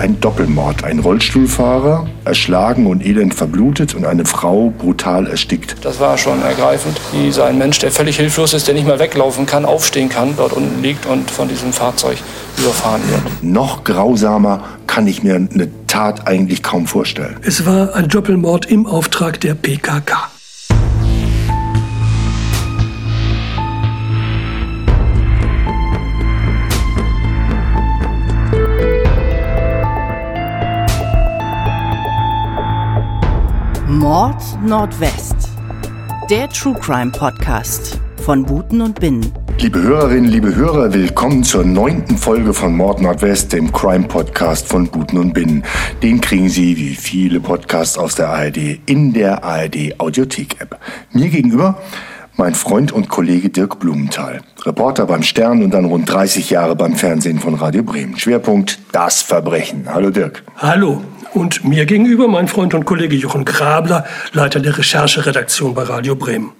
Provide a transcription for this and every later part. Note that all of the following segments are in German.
ein Doppelmord. Ein Rollstuhlfahrer erschlagen und elend verblutet und eine Frau brutal erstickt. Das war schon ergreifend, wie so ein Mensch, der völlig hilflos ist, der nicht mehr weglaufen kann, aufstehen kann, dort unten liegt und von diesem Fahrzeug überfahren wird. Noch grausamer kann ich mir eine Tat eigentlich kaum vorstellen. Es war ein Doppelmord im Auftrag der PKK. Mord Nordwest. Der True Crime Podcast von Buten und Binnen. Liebe Hörerinnen, liebe Hörer, willkommen zur neunten Folge von Mord Nordwest, dem Crime Podcast von Buten und Binnen. Den kriegen Sie, wie viele Podcasts aus der ARD, in der ARD Audiothek App. Mir gegenüber mein Freund und Kollege Dirk Blumenthal, Reporter beim Stern und dann rund 30 Jahre beim Fernsehen von Radio Bremen. Schwerpunkt das Verbrechen. Hallo Dirk. Hallo. Und mir gegenüber mein Freund und Kollege Jochen Grabler, Leiter der Rechercheredaktion bei Radio Bremen.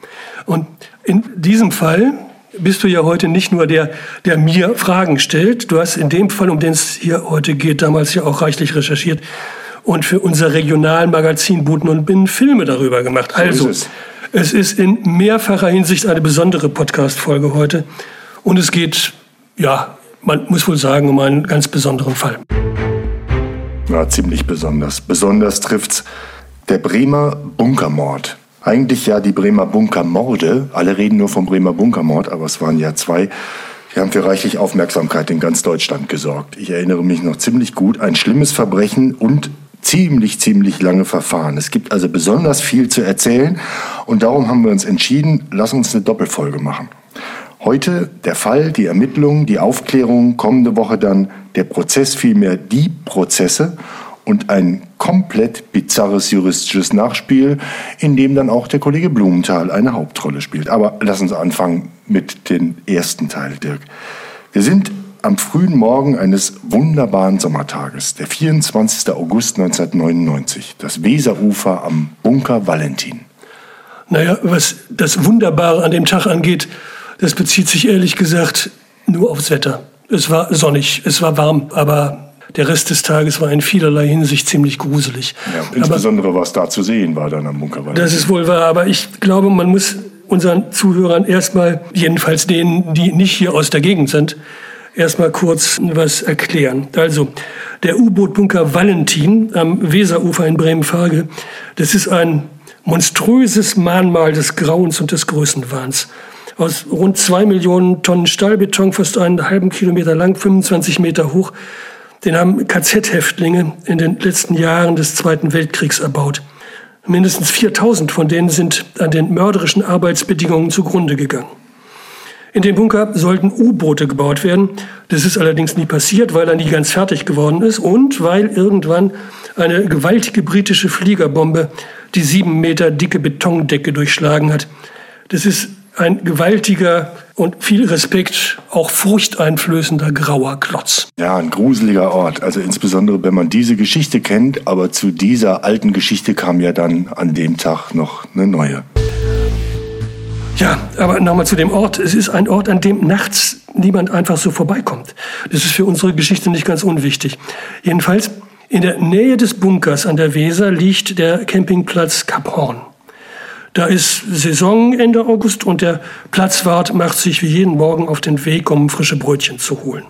Und in diesem Fall bist du ja heute nicht nur der, der mir Fragen stellt. Du hast in dem Fall, um den es hier heute geht, damals ja auch reichlich recherchiert und für unser Regionalmagazin Buten und Binnen Filme darüber gemacht. Also, ist es. es ist in mehrfacher Hinsicht eine besondere Podcast-Folge heute. Und es geht, ja, man muss wohl sagen, um einen ganz besonderen Fall. Ja, ziemlich besonders. Besonders trifft's der Bremer Bunkermord. Eigentlich ja die Bremer Bunkermorde. Alle reden nur vom Bremer Bunkermord, aber es waren ja zwei. Die haben für reichlich Aufmerksamkeit in ganz Deutschland gesorgt. Ich erinnere mich noch ziemlich gut. Ein schlimmes Verbrechen und ziemlich, ziemlich lange Verfahren. Es gibt also besonders viel zu erzählen und darum haben wir uns entschieden, lass uns eine Doppelfolge machen. Heute der Fall, die Ermittlungen, die Aufklärung, kommende Woche dann der Prozess, vielmehr die Prozesse und ein komplett bizarres juristisches Nachspiel, in dem dann auch der Kollege Blumenthal eine Hauptrolle spielt. Aber lass uns anfangen mit dem ersten Teil, Dirk. Wir sind am frühen Morgen eines wunderbaren Sommertages, der 24. August 1999, das Weserufer am Bunker Valentin. Naja, was das Wunderbare an dem Tag angeht, das bezieht sich ehrlich gesagt nur aufs Wetter. Es war sonnig, es war warm, aber der Rest des Tages war in vielerlei Hinsicht ziemlich gruselig. Ja, insbesondere aber, was da zu sehen war dann am Bunkerwald. Das ist wohl wahr, aber ich glaube, man muss unseren Zuhörern erstmal, jedenfalls denen, die nicht hier aus der Gegend sind, erstmal kurz was erklären. Also, der U-Boot-Bunker Valentin am Weserufer in Bremen-Farge, das ist ein monströses Mahnmal des Grauens und des Größenwahns aus rund zwei Millionen Tonnen Stahlbeton, fast einen halben Kilometer lang, 25 Meter hoch. Den haben KZ-Häftlinge in den letzten Jahren des Zweiten Weltkriegs erbaut. Mindestens 4000 von denen sind an den mörderischen Arbeitsbedingungen zugrunde gegangen. In dem Bunker sollten U-Boote gebaut werden. Das ist allerdings nie passiert, weil er nie ganz fertig geworden ist und weil irgendwann eine gewaltige britische Fliegerbombe die sieben Meter dicke Betondecke durchschlagen hat. Das ist ein gewaltiger und viel Respekt auch furchteinflößender grauer Klotz. Ja, ein gruseliger Ort. Also insbesondere, wenn man diese Geschichte kennt. Aber zu dieser alten Geschichte kam ja dann an dem Tag noch eine neue. Ja, aber nochmal zu dem Ort. Es ist ein Ort, an dem nachts niemand einfach so vorbeikommt. Das ist für unsere Geschichte nicht ganz unwichtig. Jedenfalls, in der Nähe des Bunkers an der Weser liegt der Campingplatz Kap Horn. Da ist Saison Ende August und der Platzwart macht sich wie jeden Morgen auf den Weg, um frische Brötchen zu holen.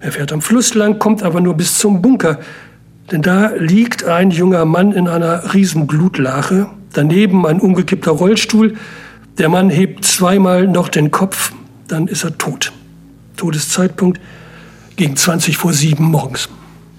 Er fährt am Fluss lang, kommt aber nur bis zum Bunker, denn da liegt ein junger Mann in einer riesen Blutlache, daneben ein umgekippter Rollstuhl. Der Mann hebt zweimal noch den Kopf, dann ist er tot. Todeszeitpunkt gegen 20 vor sieben morgens.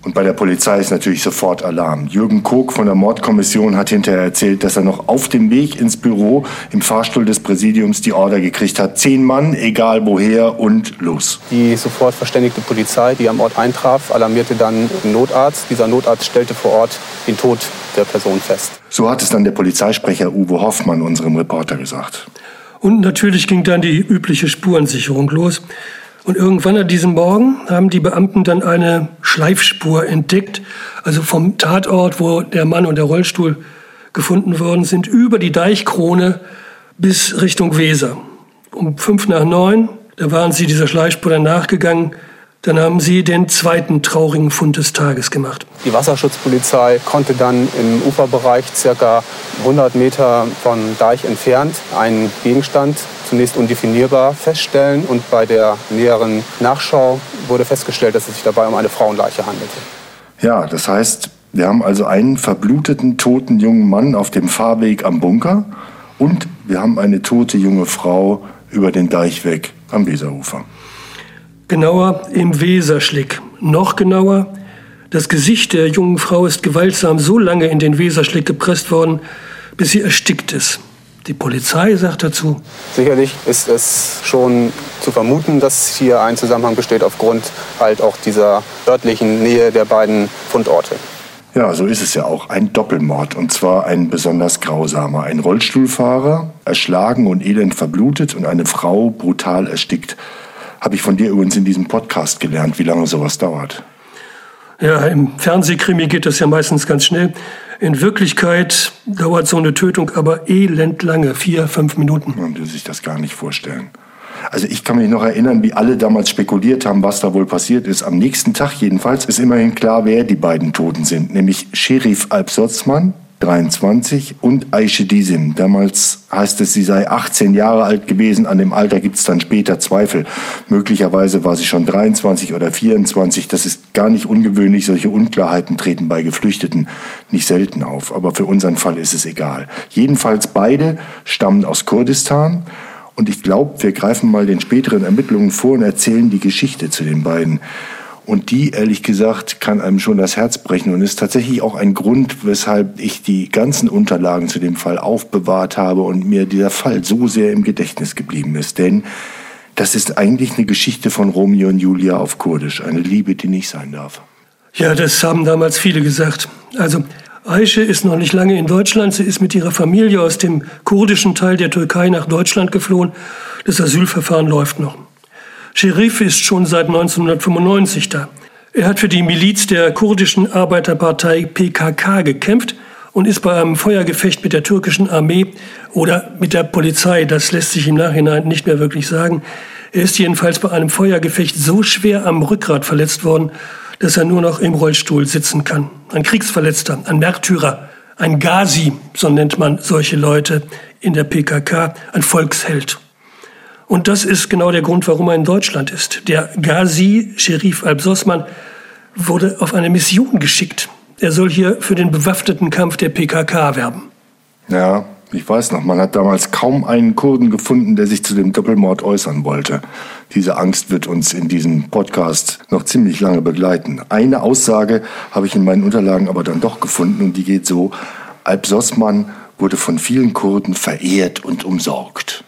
Und bei der Polizei ist natürlich sofort Alarm. Jürgen Kog von der Mordkommission hat hinterher erzählt, dass er noch auf dem Weg ins Büro im Fahrstuhl des Präsidiums die Order gekriegt hat. Zehn Mann, egal woher und los. Die sofort verständigte Polizei, die am Ort eintraf, alarmierte dann den Notarzt. Dieser Notarzt stellte vor Ort den Tod der Person fest. So hat es dann der Polizeisprecher Uwe Hoffmann unserem Reporter gesagt. Und natürlich ging dann die übliche Spurensicherung los. Und irgendwann an diesem Morgen haben die Beamten dann eine Schleifspur entdeckt, also vom Tatort, wo der Mann und der Rollstuhl gefunden worden sind, über die Deichkrone bis Richtung Weser. Um fünf nach neun, da waren sie dieser Schleifspur dann nachgegangen. Dann haben Sie den zweiten traurigen Fund des Tages gemacht. Die Wasserschutzpolizei konnte dann im Uferbereich circa 100 Meter von Deich entfernt einen Gegenstand zunächst undefinierbar feststellen und bei der näheren Nachschau wurde festgestellt, dass es sich dabei um eine Frauenleiche handelte. Ja, das heißt, wir haben also einen verbluteten, toten jungen Mann auf dem Fahrweg am Bunker und wir haben eine tote junge Frau über den Deich weg am Weserufer. Genauer im Weserschlick. Noch genauer, das Gesicht der jungen Frau ist gewaltsam so lange in den Weserschlick gepresst worden, bis sie erstickt ist. Die Polizei sagt dazu. Sicherlich ist es schon zu vermuten, dass hier ein Zusammenhang besteht aufgrund halt auch dieser örtlichen Nähe der beiden Fundorte. Ja, so ist es ja auch. Ein Doppelmord und zwar ein besonders grausamer. Ein Rollstuhlfahrer, erschlagen und elend verblutet und eine Frau brutal erstickt. Habe ich von dir übrigens in diesem Podcast gelernt, wie lange sowas dauert. Ja, im Fernsehkrimi geht das ja meistens ganz schnell. In Wirklichkeit dauert so eine Tötung aber elend lange, vier, fünf Minuten. Man will sich das gar nicht vorstellen. Also ich kann mich noch erinnern, wie alle damals spekuliert haben, was da wohl passiert ist. Am nächsten Tag jedenfalls ist immerhin klar, wer die beiden Toten sind. Nämlich Sheriff Alpsotzmann 23 und Aisha Disim. Damals heißt es, sie sei 18 Jahre alt gewesen. An dem Alter gibt es dann später Zweifel. Möglicherweise war sie schon 23 oder 24. Das ist gar nicht ungewöhnlich. Solche Unklarheiten treten bei Geflüchteten nicht selten auf. Aber für unseren Fall ist es egal. Jedenfalls beide stammen aus Kurdistan. Und ich glaube, wir greifen mal den späteren Ermittlungen vor und erzählen die Geschichte zu den beiden. Und die, ehrlich gesagt, kann einem schon das Herz brechen und ist tatsächlich auch ein Grund, weshalb ich die ganzen Unterlagen zu dem Fall aufbewahrt habe und mir dieser Fall so sehr im Gedächtnis geblieben ist. Denn das ist eigentlich eine Geschichte von Romeo und Julia auf Kurdisch, eine Liebe, die nicht sein darf. Ja, das haben damals viele gesagt. Also Aische ist noch nicht lange in Deutschland. Sie ist mit ihrer Familie aus dem kurdischen Teil der Türkei nach Deutschland geflohen. Das Asylverfahren läuft noch. Scherif ist schon seit 1995 da. Er hat für die Miliz der kurdischen Arbeiterpartei PKK gekämpft und ist bei einem Feuergefecht mit der türkischen Armee oder mit der Polizei, das lässt sich im Nachhinein nicht mehr wirklich sagen, er ist jedenfalls bei einem Feuergefecht so schwer am Rückgrat verletzt worden, dass er nur noch im Rollstuhl sitzen kann. Ein Kriegsverletzter, ein Märtyrer, ein Ghazi, so nennt man solche Leute in der PKK, ein Volksheld. Und das ist genau der Grund, warum er in Deutschland ist. Der Ghazi, Sherif al-Bsosman, wurde auf eine Mission geschickt. Er soll hier für den bewaffneten Kampf der PKK werben. Ja, ich weiß noch, man hat damals kaum einen Kurden gefunden, der sich zu dem Doppelmord äußern wollte. Diese Angst wird uns in diesem Podcast noch ziemlich lange begleiten. Eine Aussage habe ich in meinen Unterlagen aber dann doch gefunden und die geht so, Alp Sossmann wurde von vielen Kurden verehrt und umsorgt.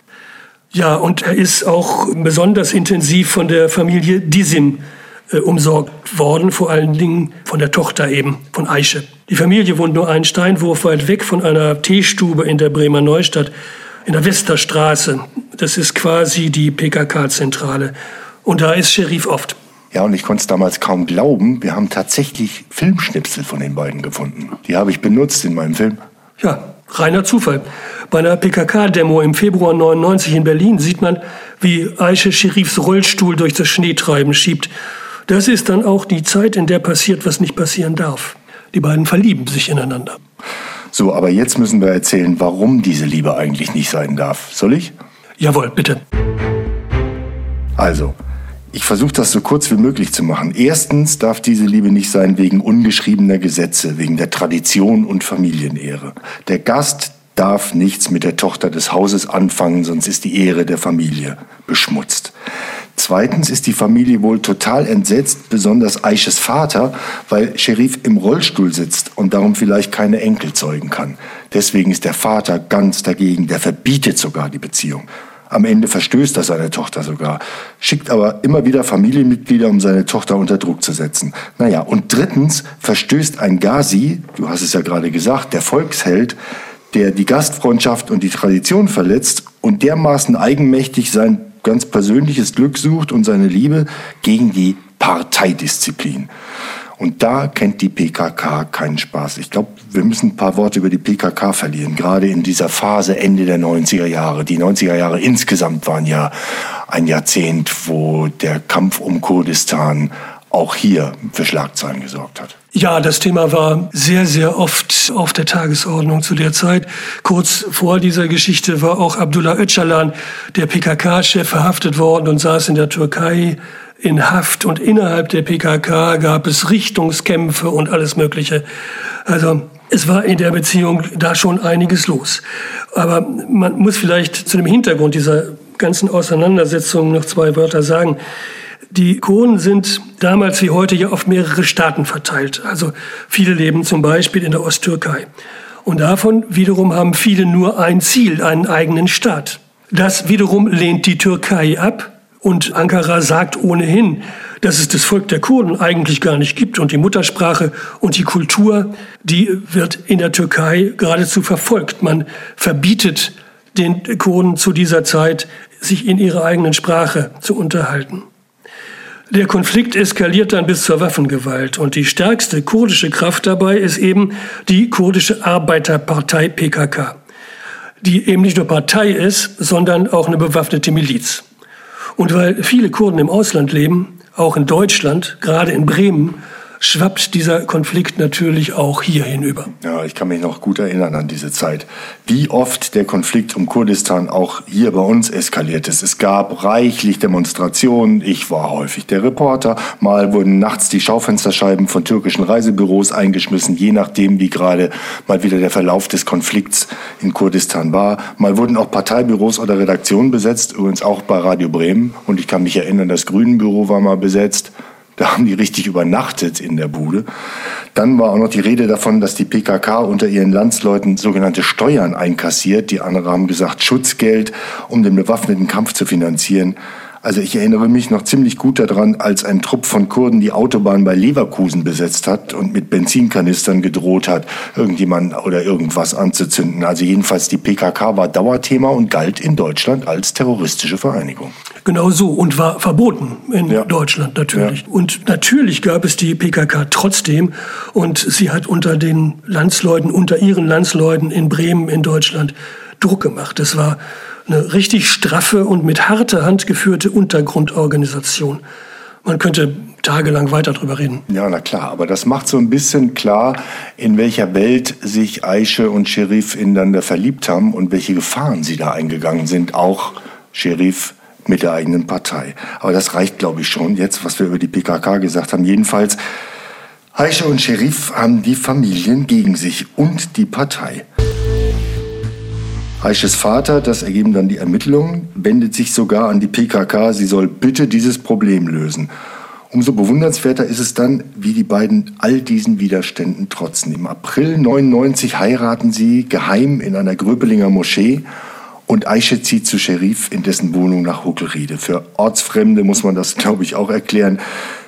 Ja, und er ist auch besonders intensiv von der Familie Disim äh, umsorgt worden, vor allen Dingen von der Tochter eben, von Aische. Die Familie wohnt nur einen Steinwurf weit weg von einer Teestube in der Bremer Neustadt, in der Westerstraße. Das ist quasi die PKK-Zentrale. Und da ist Sheriff oft. Ja, und ich konnte es damals kaum glauben. Wir haben tatsächlich Filmschnipsel von den beiden gefunden. Die habe ich benutzt in meinem Film. Ja, reiner Zufall. Bei einer PKK-Demo im Februar 99 in Berlin sieht man, wie Aische Scherifs Rollstuhl durch das Schneetreiben schiebt. Das ist dann auch die Zeit, in der passiert, was nicht passieren darf. Die beiden verlieben sich ineinander. So, aber jetzt müssen wir erzählen, warum diese Liebe eigentlich nicht sein darf. Soll ich? Jawohl, bitte. Also, ich versuche das so kurz wie möglich zu machen. Erstens darf diese Liebe nicht sein wegen ungeschriebener Gesetze, wegen der Tradition und Familienehre. Der Gast darf nichts mit der Tochter des Hauses anfangen, sonst ist die Ehre der Familie beschmutzt. Zweitens ist die Familie wohl total entsetzt, besonders Aisches Vater, weil Sherif im Rollstuhl sitzt und darum vielleicht keine Enkel zeugen kann. Deswegen ist der Vater ganz dagegen, der verbietet sogar die Beziehung. Am Ende verstößt er seine Tochter sogar, schickt aber immer wieder Familienmitglieder, um seine Tochter unter Druck zu setzen. Naja, und drittens verstößt ein Ghazi, du hast es ja gerade gesagt, der Volksheld, der die Gastfreundschaft und die Tradition verletzt und dermaßen eigenmächtig sein ganz persönliches Glück sucht und seine Liebe gegen die Parteidisziplin. Und da kennt die PKK keinen Spaß. Ich glaube, wir müssen ein paar Worte über die PKK verlieren, gerade in dieser Phase Ende der 90er Jahre. Die 90er Jahre insgesamt waren ja ein Jahrzehnt, wo der Kampf um Kurdistan auch hier für Schlagzeilen gesorgt hat. Ja, das Thema war sehr, sehr oft auf der Tagesordnung zu der Zeit. Kurz vor dieser Geschichte war auch Abdullah Öcalan, der PKK-Chef, verhaftet worden und saß in der Türkei in Haft. Und innerhalb der PKK gab es Richtungskämpfe und alles Mögliche. Also es war in der Beziehung da schon einiges los. Aber man muss vielleicht zu dem Hintergrund dieser ganzen Auseinandersetzung noch zwei Wörter sagen. Die Kurden sind damals wie heute ja auf mehrere Staaten verteilt. Also viele leben zum Beispiel in der Osttürkei. Und davon wiederum haben viele nur ein Ziel, einen eigenen Staat. Das wiederum lehnt die Türkei ab. Und Ankara sagt ohnehin, dass es das Volk der Kurden eigentlich gar nicht gibt. Und die Muttersprache und die Kultur, die wird in der Türkei geradezu verfolgt. Man verbietet den Kurden zu dieser Zeit, sich in ihrer eigenen Sprache zu unterhalten. Der Konflikt eskaliert dann bis zur Waffengewalt und die stärkste kurdische Kraft dabei ist eben die kurdische Arbeiterpartei PKK, die eben nicht nur Partei ist, sondern auch eine bewaffnete Miliz. Und weil viele Kurden im Ausland leben, auch in Deutschland, gerade in Bremen, schwappt dieser Konflikt natürlich auch hier hinüber. Ja, ich kann mich noch gut erinnern an diese Zeit. Wie oft der Konflikt um Kurdistan auch hier bei uns eskaliert ist. Es gab reichlich Demonstrationen. Ich war häufig der Reporter. Mal wurden nachts die Schaufensterscheiben von türkischen Reisebüros eingeschmissen, je nachdem, wie gerade mal wieder der Verlauf des Konflikts in Kurdistan war. Mal wurden auch Parteibüros oder Redaktionen besetzt, übrigens auch bei Radio Bremen. Und ich kann mich erinnern, das Grünenbüro war mal besetzt. Da haben die richtig übernachtet in der Bude. Dann war auch noch die Rede davon, dass die PKK unter ihren Landsleuten sogenannte Steuern einkassiert. Die anderen haben gesagt Schutzgeld, um den bewaffneten Kampf zu finanzieren. Also ich erinnere mich noch ziemlich gut daran, als ein Trupp von Kurden die Autobahn bei Leverkusen besetzt hat und mit Benzinkanistern gedroht hat, irgendjemand oder irgendwas anzuzünden. Also jedenfalls die PKK war Dauerthema und galt in Deutschland als terroristische Vereinigung. Genau so und war verboten in ja. Deutschland natürlich. Ja. Und natürlich gab es die PKK trotzdem und sie hat unter den Landsleuten, unter ihren Landsleuten in Bremen in Deutschland Druck gemacht. Es war eine richtig straffe und mit harter Hand geführte Untergrundorganisation. Man könnte tagelang weiter darüber reden. Ja, na klar, aber das macht so ein bisschen klar, in welcher Welt sich Aische und Sherif ineinander verliebt haben und welche Gefahren sie da eingegangen sind, auch Sherif mit der eigenen Partei. Aber das reicht, glaube ich, schon jetzt, was wir über die PKK gesagt haben. Jedenfalls, Aische und Sherif haben die Familien gegen sich und die Partei. Aisches Vater, das ergeben dann die Ermittlungen, wendet sich sogar an die PKK, sie soll bitte dieses Problem lösen. Umso bewundernswerter ist es dann, wie die beiden all diesen Widerständen trotzen. Im April 99 heiraten sie geheim in einer Gröbelinger Moschee und Aische zieht zu Scherif in dessen Wohnung nach Huckelriede. Für Ortsfremde muss man das, glaube ich, auch erklären.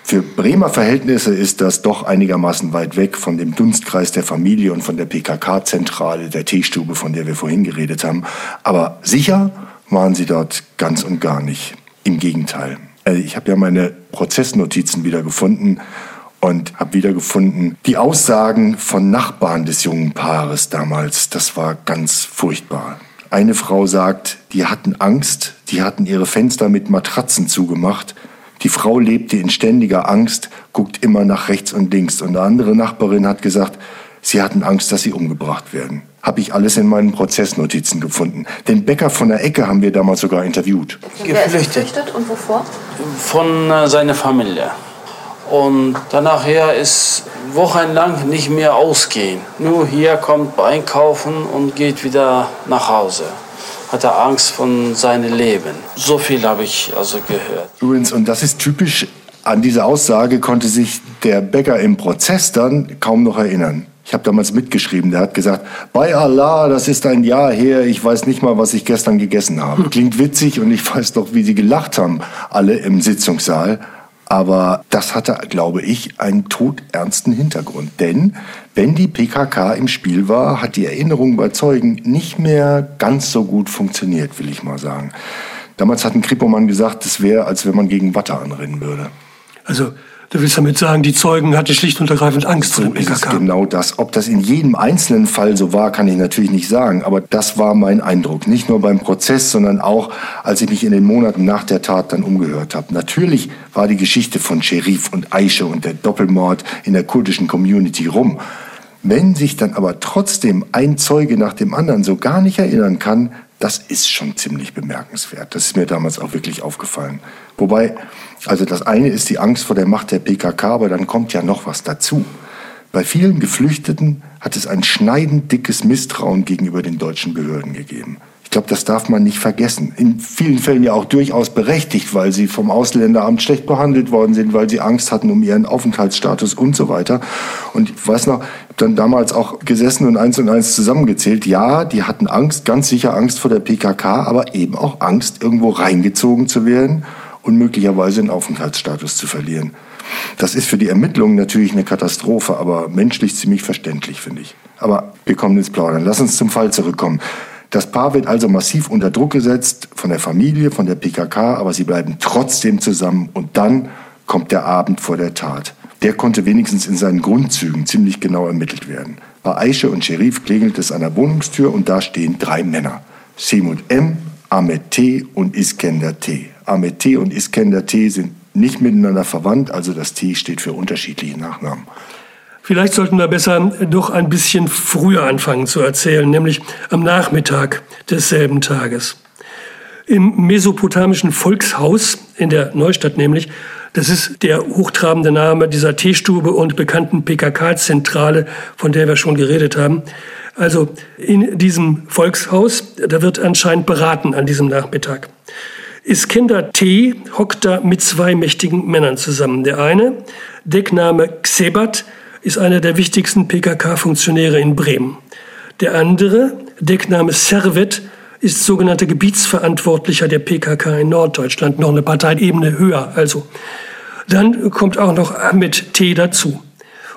Für Bremer Verhältnisse ist das doch einigermaßen weit weg von dem Dunstkreis der Familie und von der PKK-Zentrale, der Teestube, von der wir vorhin geredet haben. Aber sicher waren sie dort ganz und gar nicht. Im Gegenteil. Äh, ich habe ja meine Prozessnotizen wieder gefunden und habe wieder gefunden die Aussagen von Nachbarn des jungen Paares damals. Das war ganz furchtbar. Eine Frau sagt, die hatten Angst, die hatten ihre Fenster mit Matratzen zugemacht die Frau lebte in ständiger Angst, guckt immer nach rechts und links. Und eine andere Nachbarin hat gesagt, sie hatten Angst, dass sie umgebracht werden. Habe ich alles in meinen Prozessnotizen gefunden. Den Bäcker von der Ecke haben wir damals sogar interviewt. Geflüchtet. geflüchtet und wovor? Von äh, seiner Familie. Und danach her ist wochenlang nicht mehr ausgehen. Nur hier kommt einkaufen und geht wieder nach Hause hat er Angst von seinem Leben. So viel habe ich also gehört. Übrigens, und das ist typisch, an diese Aussage konnte sich der Bäcker im Prozess dann kaum noch erinnern. Ich habe damals mitgeschrieben, der hat gesagt, bei Allah, das ist ein Jahr her, ich weiß nicht mal, was ich gestern gegessen habe. Klingt witzig und ich weiß doch, wie sie gelacht haben, alle im Sitzungssaal. Aber das hatte, glaube ich, einen todernsten Hintergrund. Denn wenn die PKK im Spiel war, hat die Erinnerung bei Zeugen nicht mehr ganz so gut funktioniert, will ich mal sagen. Damals hat ein Kripomann gesagt, es wäre, als wenn man gegen Watte anrennen würde. Also Du willst damit sagen, die Zeugen hatten schlicht und ergreifend Angst so vor dem PKK. Genau das. Ob das in jedem einzelnen Fall so war, kann ich natürlich nicht sagen. Aber das war mein Eindruck. Nicht nur beim Prozess, sondern auch, als ich mich in den Monaten nach der Tat dann umgehört habe. Natürlich war die Geschichte von Sherif und Aische und der Doppelmord in der kurdischen Community rum. Wenn sich dann aber trotzdem ein Zeuge nach dem anderen so gar nicht erinnern kann, das ist schon ziemlich bemerkenswert. Das ist mir damals auch wirklich aufgefallen. Wobei, also das eine ist die Angst vor der Macht der PKK, aber dann kommt ja noch was dazu. Bei vielen Geflüchteten hat es ein schneidend dickes Misstrauen gegenüber den deutschen Behörden gegeben. Ich glaube, das darf man nicht vergessen. In vielen Fällen ja auch durchaus berechtigt, weil sie vom Ausländeramt schlecht behandelt worden sind, weil sie Angst hatten um ihren Aufenthaltsstatus und so weiter. Und ich weiß noch, ich habe dann damals auch gesessen und eins und eins zusammengezählt. Ja, die hatten Angst, ganz sicher Angst vor der PKK, aber eben auch Angst, irgendwo reingezogen zu werden und möglicherweise einen Aufenthaltsstatus zu verlieren. Das ist für die Ermittlungen natürlich eine Katastrophe, aber menschlich ziemlich verständlich, finde ich. Aber wir kommen ins Plaudern. Lass uns zum Fall zurückkommen. Das Paar wird also massiv unter Druck gesetzt von der Familie, von der PKK, aber sie bleiben trotzdem zusammen. Und dann kommt der Abend vor der Tat. Der konnte wenigstens in seinen Grundzügen ziemlich genau ermittelt werden. Bei Aische und Sherif klingelt es an der Wohnungstür und da stehen drei Männer. Semut M., Ahmed T. und Iskender T. Ahmed T. und Iskender T. sind nicht miteinander verwandt, also das T steht für unterschiedliche Nachnamen. Vielleicht sollten wir besser doch ein bisschen früher anfangen zu erzählen, nämlich am Nachmittag desselben Tages. Im mesopotamischen Volkshaus in der Neustadt nämlich, das ist der hochtrabende Name dieser Teestube und bekannten PKK-Zentrale, von der wir schon geredet haben. Also in diesem Volkshaus, da wird anscheinend beraten an diesem Nachmittag. Iskender T. hockt da mit zwei mächtigen Männern zusammen. Der eine, Deckname Xebat, ist einer der wichtigsten PKK-Funktionäre in Bremen. Der andere, Deckname Servet, ist sogenannter Gebietsverantwortlicher der PKK in Norddeutschland, noch eine Parteiebene höher also. Dann kommt auch noch Ahmed T. dazu.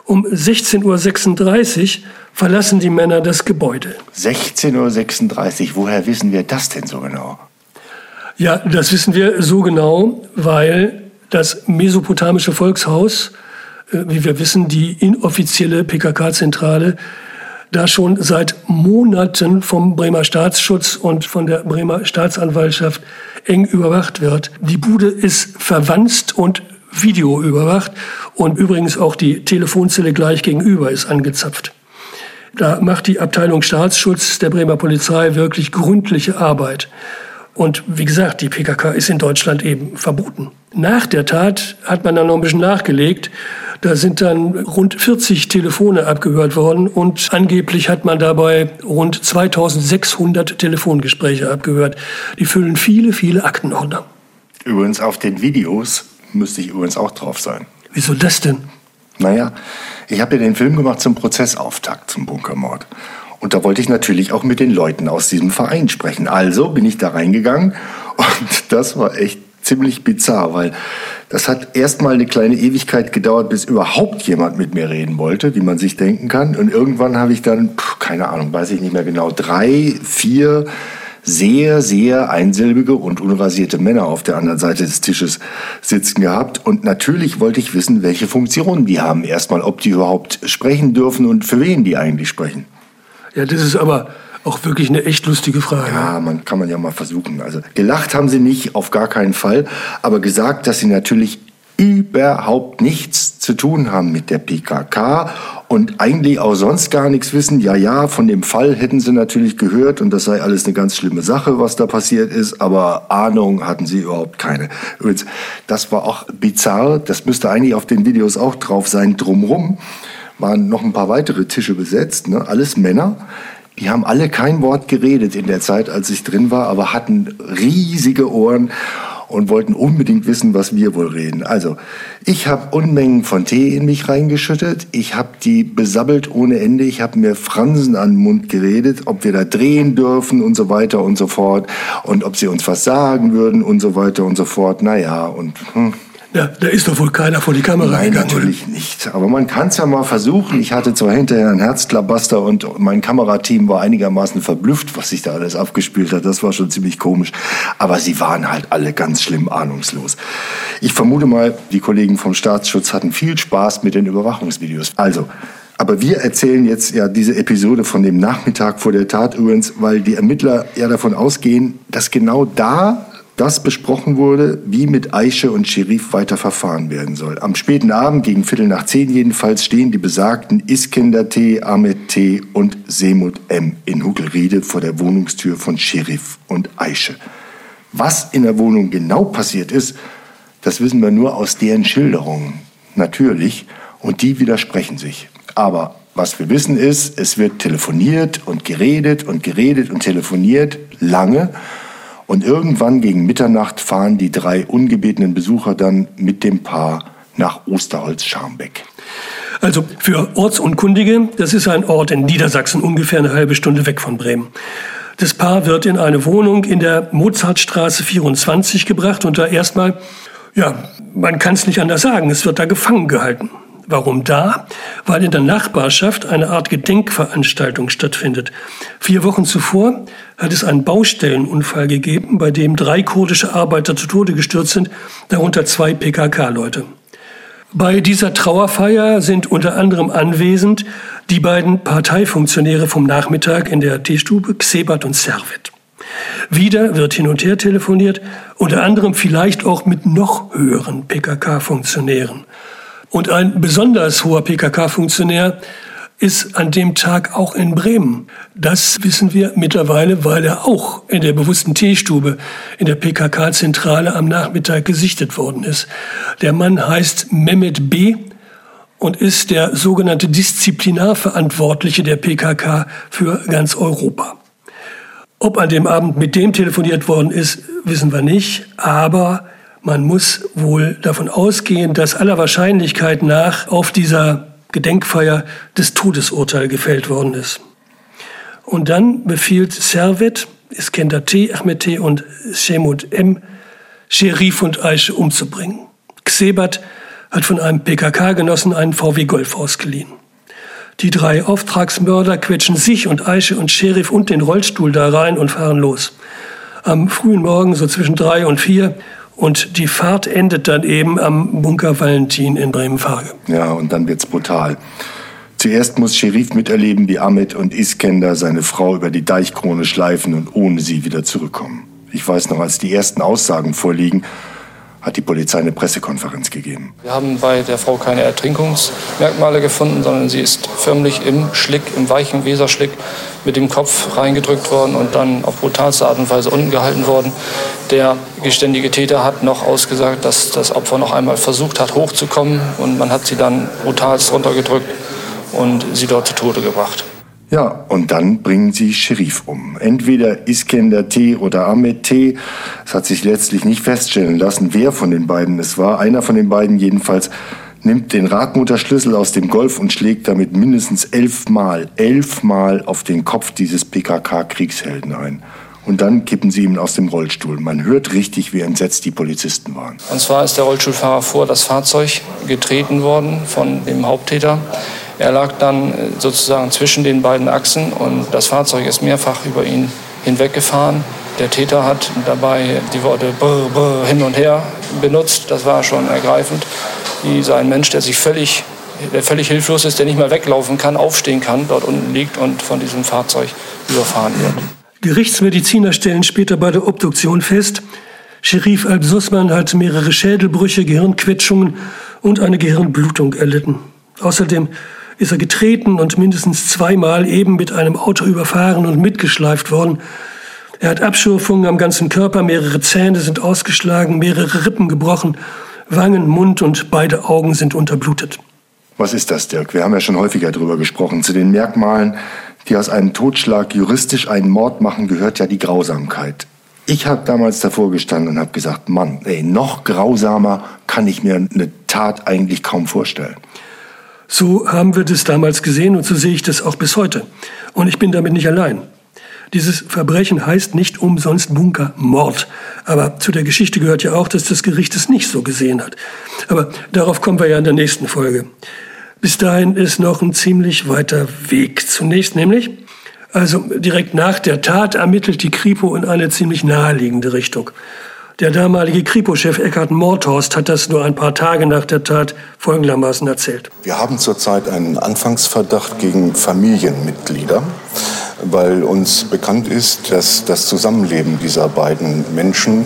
Um 16.36 Uhr verlassen die Männer das Gebäude. 16.36 Uhr, woher wissen wir das denn so genau? Ja, das wissen wir so genau, weil das mesopotamische Volkshaus wie wir wissen, die inoffizielle PKK-Zentrale da schon seit Monaten vom Bremer Staatsschutz und von der Bremer Staatsanwaltschaft eng überwacht wird. Die Bude ist verwanzt und videoüberwacht und übrigens auch die Telefonzelle gleich gegenüber ist angezapft. Da macht die Abteilung Staatsschutz der Bremer Polizei wirklich gründliche Arbeit. Und wie gesagt, die PKK ist in Deutschland eben verboten. Nach der Tat hat man dann noch ein bisschen nachgelegt da sind dann rund 40 Telefone abgehört worden und angeblich hat man dabei rund 2600 Telefongespräche abgehört. Die füllen viele, viele Aktenordner. Übrigens auf den Videos müsste ich übrigens auch drauf sein. Wieso das denn? Naja, ich habe ja den Film gemacht zum Prozessauftakt zum Bunkermord. Und da wollte ich natürlich auch mit den Leuten aus diesem Verein sprechen. Also bin ich da reingegangen und das war echt ziemlich bizarr, weil das hat erstmal eine kleine Ewigkeit gedauert, bis überhaupt jemand mit mir reden wollte, wie man sich denken kann. Und irgendwann habe ich dann, keine Ahnung, weiß ich nicht mehr genau, drei, vier sehr, sehr einsilbige und unrasierte Männer auf der anderen Seite des Tisches sitzen gehabt. Und natürlich wollte ich wissen, welche Funktionen die haben. Erstmal, ob die überhaupt sprechen dürfen und für wen die eigentlich sprechen. Ja, das ist aber auch wirklich eine echt lustige Frage. Ja, man kann man ja mal versuchen. Also gelacht haben sie nicht, auf gar keinen Fall, aber gesagt, dass sie natürlich überhaupt nichts zu tun haben mit der PKK und eigentlich auch sonst gar nichts wissen. Ja, ja, von dem Fall hätten sie natürlich gehört und das sei alles eine ganz schlimme Sache, was da passiert ist, aber Ahnung hatten sie überhaupt keine. Übrigens, das war auch bizarr, das müsste eigentlich auf den Videos auch drauf sein. Drumrum waren noch ein paar weitere Tische besetzt, ne? alles Männer. Die haben alle kein Wort geredet in der Zeit, als ich drin war, aber hatten riesige Ohren und wollten unbedingt wissen, was wir wohl reden. Also, ich habe Unmengen von Tee in mich reingeschüttet. Ich habe die besabbelt ohne Ende. Ich habe mir Fransen an den Mund geredet, ob wir da drehen dürfen und so weiter und so fort. Und ob sie uns was sagen würden und so weiter und so fort. Naja, und... Hm. Ja, da ist doch wohl keiner vor die Kamera Nein, gegangen. natürlich nicht. Aber man kann es ja mal versuchen. Ich hatte zwar hinterher einen Herzklabaster und mein Kamerateam war einigermaßen verblüfft, was sich da alles abgespielt hat. Das war schon ziemlich komisch. Aber sie waren halt alle ganz schlimm ahnungslos. Ich vermute mal, die Kollegen vom Staatsschutz hatten viel Spaß mit den Überwachungsvideos. Also, aber wir erzählen jetzt ja diese Episode von dem Nachmittag vor der Tat übrigens, weil die Ermittler ja davon ausgehen, dass genau da das besprochen wurde, wie mit Eiche und Scherif weiter verfahren werden soll. Am späten Abend, gegen Viertel nach zehn jedenfalls, stehen die besagten Iskender T., Ahmed T. und Semut M. in Hugelriede vor der Wohnungstür von Scherif und Eiche. Was in der Wohnung genau passiert ist, das wissen wir nur aus deren Schilderungen. Natürlich. Und die widersprechen sich. Aber was wir wissen ist, es wird telefoniert und geredet und geredet und telefoniert lange. Und irgendwann gegen Mitternacht fahren die drei ungebetenen Besucher dann mit dem Paar nach Osterholz-Scharmbeck. Also für Ortsunkundige, das ist ein Ort in Niedersachsen, ungefähr eine halbe Stunde weg von Bremen. Das Paar wird in eine Wohnung in der Mozartstraße 24 gebracht und da erstmal, ja, man kann es nicht anders sagen, es wird da gefangen gehalten. Warum da? Weil in der Nachbarschaft eine Art Gedenkveranstaltung stattfindet. Vier Wochen zuvor hat es einen Baustellenunfall gegeben, bei dem drei kurdische Arbeiter zu Tode gestürzt sind, darunter zwei PKK-Leute. Bei dieser Trauerfeier sind unter anderem anwesend die beiden Parteifunktionäre vom Nachmittag in der Teestube, Xebat und Servet. Wieder wird hin und her telefoniert, unter anderem vielleicht auch mit noch höheren PKK-Funktionären. Und ein besonders hoher PKK-Funktionär ist an dem Tag auch in Bremen. Das wissen wir mittlerweile, weil er auch in der bewussten Teestube in der PKK-Zentrale am Nachmittag gesichtet worden ist. Der Mann heißt Mehmet B. und ist der sogenannte Disziplinarverantwortliche der PKK für ganz Europa. Ob an dem Abend mit dem telefoniert worden ist, wissen wir nicht, aber man muss wohl davon ausgehen, dass aller Wahrscheinlichkeit nach auf dieser Gedenkfeier das Todesurteil gefällt worden ist. Und dann befiehlt Servet, Iskender T., Ahmed T. und Shemut M., Sherif und Aische umzubringen. Xebat hat von einem PKK-Genossen einen VW Golf ausgeliehen. Die drei Auftragsmörder quetschen sich und Aische und Sheriff und den Rollstuhl da rein und fahren los. Am frühen Morgen, so zwischen drei und vier, und die Fahrt endet dann eben am Bunker Valentin in Bremenfage. Ja, und dann wird's brutal. Zuerst muss Sherif miterleben, wie Ahmed und Iskender seine Frau über die Deichkrone schleifen und ohne sie wieder zurückkommen. Ich weiß noch, als die ersten Aussagen vorliegen, hat die Polizei eine Pressekonferenz gegeben. Wir haben bei der Frau keine Ertrinkungsmerkmale gefunden, sondern sie ist förmlich im Schlick, im weichen Weserschlick mit dem Kopf reingedrückt worden und dann auf brutalste Art und Weise unten gehalten worden. Der geständige Täter hat noch ausgesagt, dass das Opfer noch einmal versucht hat, hochzukommen und man hat sie dann brutalst runtergedrückt und sie dort zu Tode gebracht. Ja, und dann bringen sie Scherif um. Entweder Iskender T. oder Ahmed T. Es hat sich letztlich nicht feststellen lassen, wer von den beiden es war. Einer von den beiden jedenfalls nimmt den Radmutterschlüssel aus dem Golf und schlägt damit mindestens elfmal, elfmal auf den Kopf dieses PKK-Kriegshelden ein. Und dann kippen sie ihn aus dem Rollstuhl. Man hört richtig, wie entsetzt die Polizisten waren. Und zwar ist der Rollstuhlfahrer vor das Fahrzeug getreten worden von dem Haupttäter. Er lag dann äh, sozusagen zwischen den beiden Achsen und das Fahrzeug ist mehrfach über ihn hinweggefahren. Der Täter hat dabei die Worte brr, brr, hin und her benutzt. Das war schon ergreifend. Wie so ein Mensch, der sich völlig, der völlig hilflos ist, der nicht mehr weglaufen kann, aufstehen kann, dort unten liegt und von diesem Fahrzeug überfahren wird. Gerichtsmediziner stellen später bei der Obduktion fest, Sherif Al-Sussman hat mehrere Schädelbrüche, Gehirnquetschungen und eine Gehirnblutung erlitten. Außerdem ist er getreten und mindestens zweimal eben mit einem Auto überfahren und mitgeschleift worden. Er hat Abschürfungen am ganzen Körper, mehrere Zähne sind ausgeschlagen, mehrere Rippen gebrochen, Wangen, Mund und beide Augen sind unterblutet. Was ist das, Dirk? Wir haben ja schon häufiger darüber gesprochen. Zu den Merkmalen, die aus einem Totschlag juristisch einen Mord machen, gehört ja die Grausamkeit. Ich habe damals davor gestanden und habe gesagt, Mann, ey, noch grausamer kann ich mir eine Tat eigentlich kaum vorstellen. So haben wir das damals gesehen und so sehe ich das auch bis heute. Und ich bin damit nicht allein. Dieses Verbrechen heißt nicht umsonst Bunkermord. Aber zu der Geschichte gehört ja auch, dass das Gericht es nicht so gesehen hat. Aber darauf kommen wir ja in der nächsten Folge. Bis dahin ist noch ein ziemlich weiter Weg. Zunächst nämlich, also direkt nach der Tat ermittelt die Kripo in eine ziemlich naheliegende Richtung. Der damalige Kripo-Chef Eckhard Mordhorst hat das nur ein paar Tage nach der Tat folgendermaßen erzählt. Wir haben zurzeit einen Anfangsverdacht gegen Familienmitglieder weil uns bekannt ist, dass das Zusammenleben dieser beiden Menschen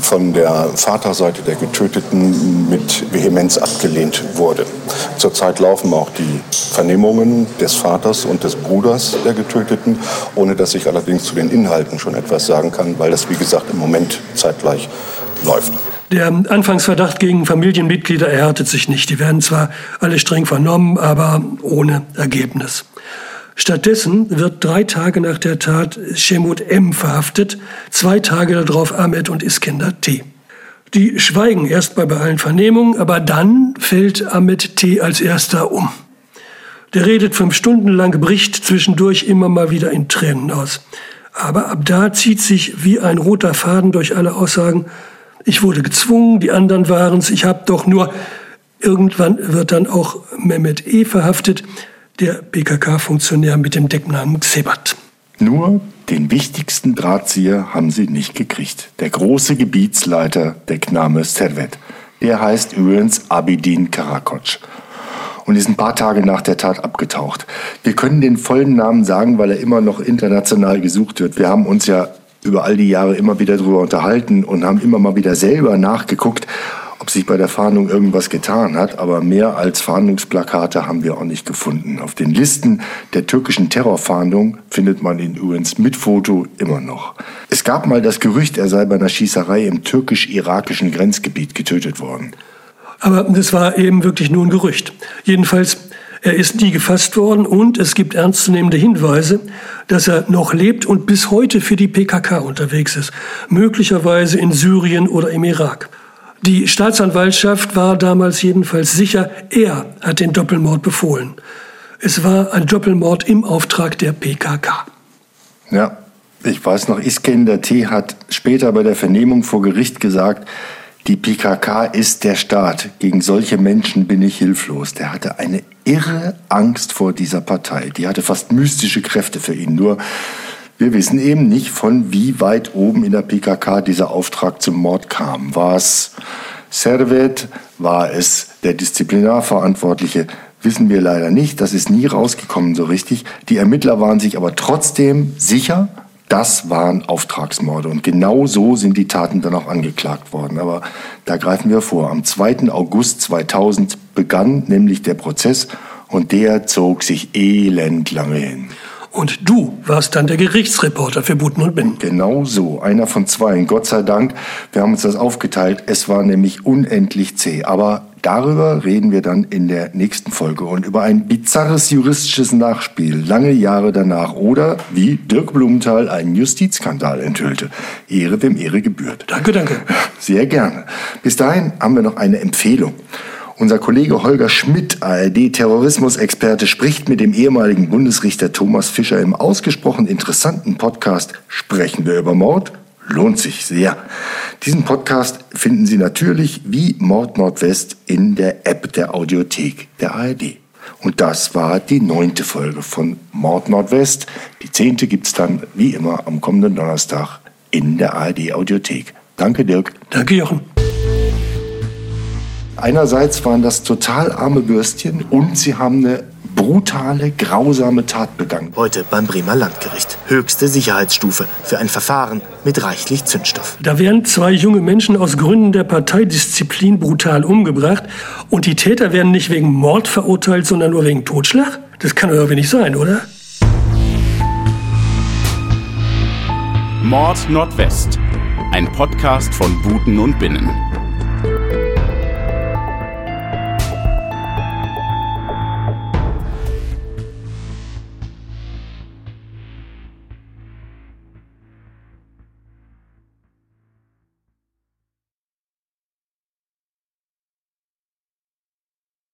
von der Vaterseite der Getöteten mit Vehemenz abgelehnt wurde. Zurzeit laufen auch die Vernehmungen des Vaters und des Bruders der Getöteten, ohne dass ich allerdings zu den Inhalten schon etwas sagen kann, weil das, wie gesagt, im Moment zeitgleich läuft. Der Anfangsverdacht gegen Familienmitglieder erhärtet sich nicht. Die werden zwar alle streng vernommen, aber ohne Ergebnis. Stattdessen wird drei Tage nach der Tat Shemut M. verhaftet, zwei Tage darauf Ahmed und Iskender T. Die schweigen erst bei allen Vernehmungen, aber dann fällt Ahmed T. als erster um. Der redet fünf Stunden lang, bricht zwischendurch immer mal wieder in Tränen aus. Aber ab da zieht sich wie ein roter Faden durch alle Aussagen, ich wurde gezwungen, die anderen waren's, ich hab doch nur. Irgendwann wird dann auch Mehmet E. verhaftet, der PKK-Funktionär mit dem Decknamen Xebat. Nur den wichtigsten Drahtzieher haben sie nicht gekriegt. Der große Gebietsleiter, Deckname Servet. Der heißt übrigens Abidin Karakoc und ist ein paar Tage nach der Tat abgetaucht. Wir können den vollen Namen sagen, weil er immer noch international gesucht wird. Wir haben uns ja über all die Jahre immer wieder darüber unterhalten und haben immer mal wieder selber nachgeguckt ob sich bei der Fahndung irgendwas getan hat, aber mehr als Fahndungsplakate haben wir auch nicht gefunden. Auf den Listen der türkischen Terrorfahndung findet man ihn übrigens mit Foto immer noch. Es gab mal das Gerücht, er sei bei einer Schießerei im türkisch-irakischen Grenzgebiet getötet worden. Aber das war eben wirklich nur ein Gerücht. Jedenfalls, er ist nie gefasst worden und es gibt ernstzunehmende Hinweise, dass er noch lebt und bis heute für die PKK unterwegs ist. Möglicherweise in Syrien oder im Irak. Die Staatsanwaltschaft war damals jedenfalls sicher, er hat den Doppelmord befohlen. Es war ein Doppelmord im Auftrag der PKK. Ja, ich weiß noch, Iskender T. hat später bei der Vernehmung vor Gericht gesagt, die PKK ist der Staat. Gegen solche Menschen bin ich hilflos. Der hatte eine irre Angst vor dieser Partei. Die hatte fast mystische Kräfte für ihn. Nur wir wissen eben nicht, von wie weit oben in der PKK dieser Auftrag zum Mord kam. War es Servet? War es der Disziplinarverantwortliche? Wissen wir leider nicht. Das ist nie rausgekommen so richtig. Die Ermittler waren sich aber trotzdem sicher, das waren Auftragsmorde. Und genau so sind die Taten dann auch angeklagt worden. Aber da greifen wir vor. Am 2. August 2000 begann nämlich der Prozess und der zog sich elend lange hin. Und du warst dann der Gerichtsreporter für Buten und Binnen. Genau so, einer von zwei. Gott sei Dank, wir haben uns das aufgeteilt. Es war nämlich unendlich zäh. Aber darüber reden wir dann in der nächsten Folge und über ein bizarres juristisches Nachspiel lange Jahre danach oder wie Dirk Blumenthal einen Justizskandal enthüllte. Ehre wem Ehre gebührt. Danke, danke. Sehr gerne. Bis dahin haben wir noch eine Empfehlung. Unser Kollege Holger Schmidt, ARD-Terrorismusexperte, spricht mit dem ehemaligen Bundesrichter Thomas Fischer im ausgesprochen interessanten Podcast Sprechen wir über Mord? Lohnt sich sehr. Diesen Podcast finden Sie natürlich wie Mord Nordwest in der App der Audiothek der ARD. Und das war die neunte Folge von Mord Nordwest. Die zehnte gibt's dann wie immer am kommenden Donnerstag in der ARD Audiothek. Danke, Dirk. Danke, Jochen. Einerseits waren das total arme Bürstchen und sie haben eine brutale, grausame Tat begangen. Heute beim Bremer Landgericht. Höchste Sicherheitsstufe für ein Verfahren mit reichlich Zündstoff. Da werden zwei junge Menschen aus Gründen der Parteidisziplin brutal umgebracht und die Täter werden nicht wegen Mord verurteilt, sondern nur wegen Totschlag? Das kann doch irgendwie nicht sein, oder? Mord Nordwest. Ein Podcast von Buten und Binnen.